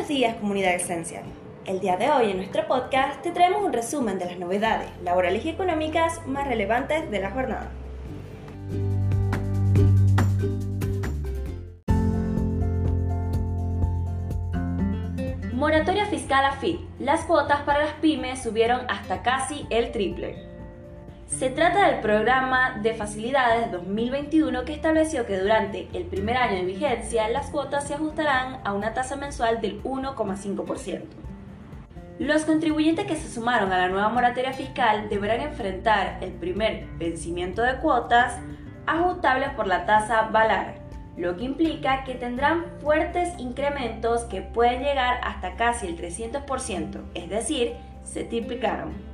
Buenos días comunidad Esencial. El día de hoy en nuestro podcast te traemos un resumen de las novedades laborales y económicas más relevantes de la jornada. Moratoria fiscal a. Las cuotas para las pymes subieron hasta casi el triple. Se trata del programa de facilidades 2021 que estableció que durante el primer año de vigencia las cuotas se ajustarán a una tasa mensual del 1,5%. Los contribuyentes que se sumaron a la nueva moratoria fiscal deberán enfrentar el primer vencimiento de cuotas ajustables por la tasa Valar, lo que implica que tendrán fuertes incrementos que pueden llegar hasta casi el 300%, es decir, se triplicaron.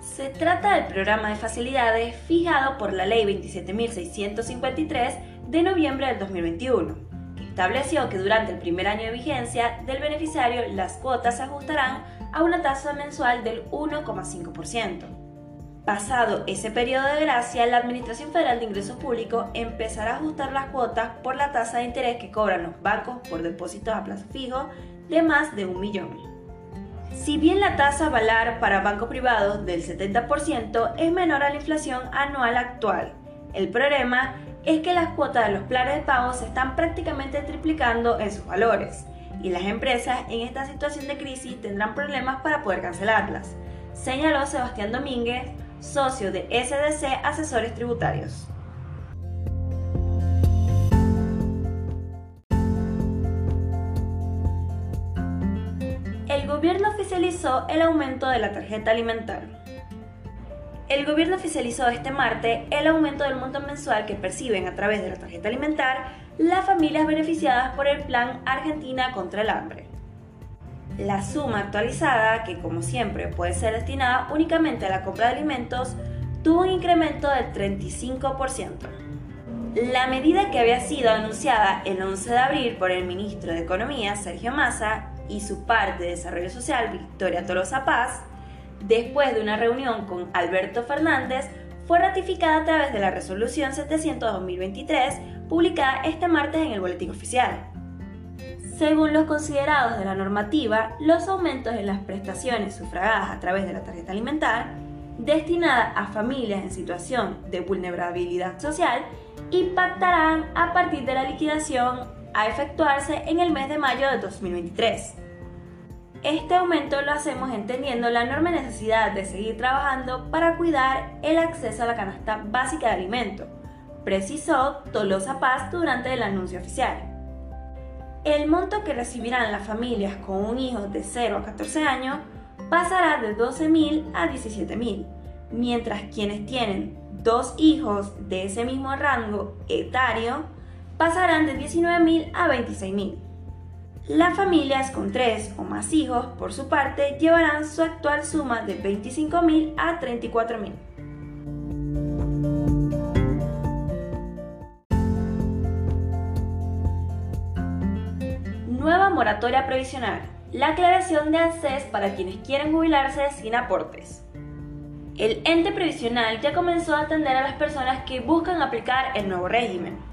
Se trata del programa de facilidades fijado por la Ley 27.653 de noviembre del 2021, que estableció que durante el primer año de vigencia del beneficiario las cuotas se ajustarán a una tasa mensual del 1,5%. Pasado ese periodo de gracia, la Administración Federal de Ingresos Públicos empezará a ajustar las cuotas por la tasa de interés que cobran los bancos por depósitos a plazo fijo de más de un millón. Si bien la tasa valar para bancos privados del 70% es menor a la inflación anual actual, el problema es que las cuotas de los planes de pago se están prácticamente triplicando en sus valores y las empresas en esta situación de crisis tendrán problemas para poder cancelarlas, señaló Sebastián Domínguez, socio de SDC Asesores Tributarios. El gobierno oficializó el aumento de la tarjeta alimentaria. El gobierno oficializó este martes el aumento del monto mensual que perciben a través de la tarjeta alimentaria las familias beneficiadas por el Plan Argentina contra el Hambre. La suma actualizada, que como siempre puede ser destinada únicamente a la compra de alimentos, tuvo un incremento del 35%. La medida que había sido anunciada el 11 de abril por el ministro de Economía, Sergio Massa, y su parte de Desarrollo Social, Victoria Tolosa Paz, después de una reunión con Alberto Fernández, fue ratificada a través de la Resolución 700-2023, publicada este martes en el Boletín Oficial. Según los considerados de la normativa, los aumentos en las prestaciones sufragadas a través de la tarjeta alimentar, destinada a familias en situación de vulnerabilidad social, impactarán a partir de la liquidación a efectuarse en el mes de mayo de 2023. Este aumento lo hacemos entendiendo la enorme necesidad de seguir trabajando para cuidar el acceso a la canasta básica de alimento, precisó Tolosa Paz durante el anuncio oficial. El monto que recibirán las familias con un hijo de 0 a 14 años pasará de 12.000 a 17.000, mientras quienes tienen dos hijos de ese mismo rango etario pasarán de 19.000 a 26.000. Las familias con tres o más hijos, por su parte, llevarán su actual suma de 25.000 a 34.000. Nueva moratoria previsional. La aclaración de ANSES para quienes quieren jubilarse sin aportes. El ente previsional ya comenzó a atender a las personas que buscan aplicar el nuevo régimen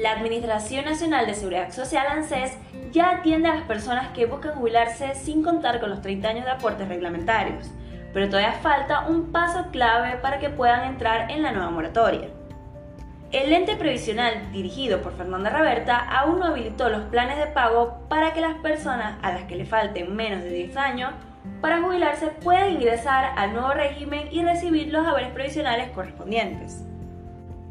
la Administración Nacional de Seguridad Social, ANSES, ya atiende a las personas que buscan jubilarse sin contar con los 30 años de aportes reglamentarios, pero todavía falta un paso clave para que puedan entrar en la nueva moratoria. El ente previsional dirigido por Fernanda Raberta aún no habilitó los planes de pago para que las personas a las que le falten menos de 10 años para jubilarse puedan ingresar al nuevo régimen y recibir los haberes previsionales correspondientes.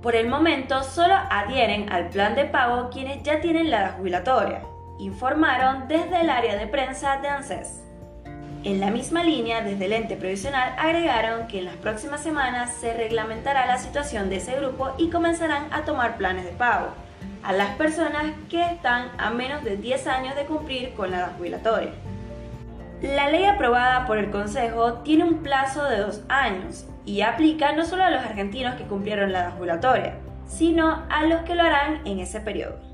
Por el momento solo adhieren al plan de pago quienes ya tienen la edad jubilatoria, informaron desde el área de prensa de ANSES. En la misma línea, desde el ente previsional agregaron que en las próximas semanas se reglamentará la situación de ese grupo y comenzarán a tomar planes de pago a las personas que están a menos de 10 años de cumplir con la edad jubilatoria. La ley aprobada por el Consejo tiene un plazo de dos años y aplica no solo a los argentinos que cumplieron la edad sino a los que lo harán en ese periodo.